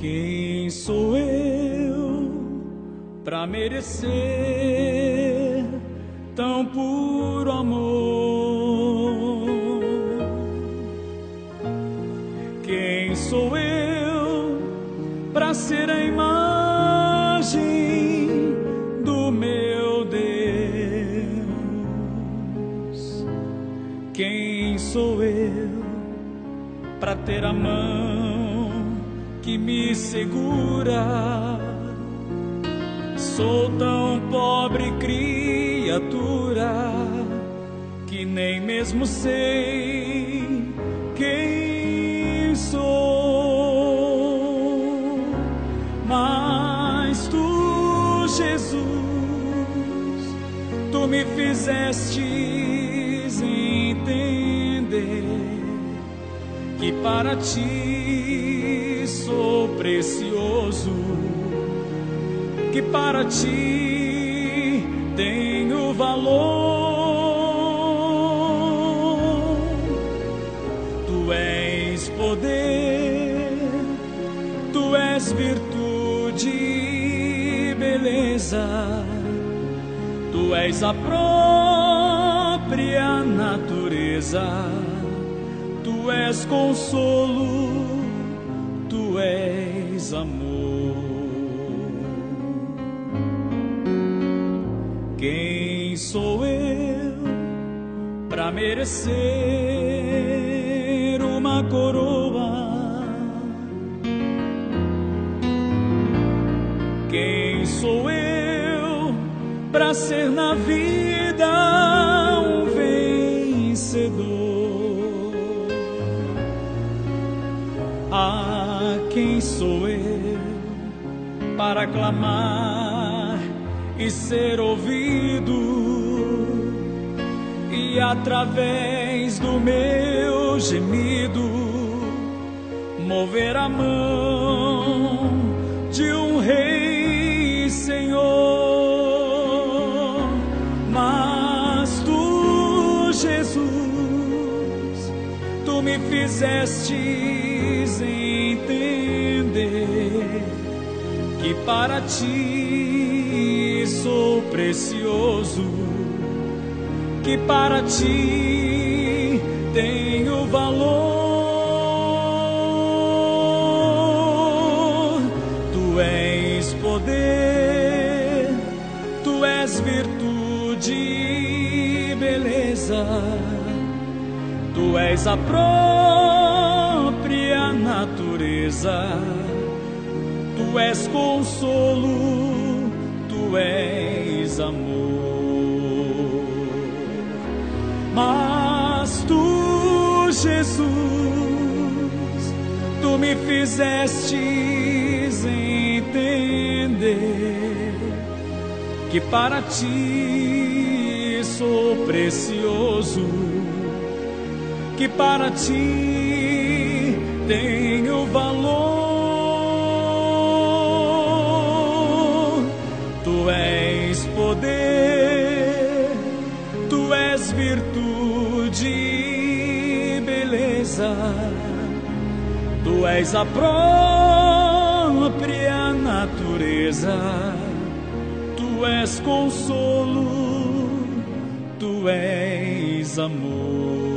Quem sou eu para merecer tão puro amor? Quem sou eu para ser a imagem do meu Deus? Quem sou eu para ter a mão? Que me segura. Sou tão pobre criatura que nem mesmo sei quem sou. Mas tu, Jesus, tu me fizestes entender que para ti sou precioso, que para ti tenho valor. Tu és poder, tu és virtude e beleza, tu és a própria natureza, tu és consolo tu és amor. Quem sou eu para merecer uma coroa? Quem sou eu para ser na vida quem sou eu para clamar e ser ouvido? E através do meu gemido, mover a mão de um rei, me fizeste entender que para ti sou precioso, que para ti tenho valor. Tu és poder, tu és virtude e beleza, tu és a própria natureza. Tu és consolo, tu és amor. Mas tu, Jesus, tu me fizestes entender que para ti sou precioso, que para ti tenho valor. Tu és poder, tu és virtude e beleza, tu és a própria natureza, tu és consolo, tu és amor.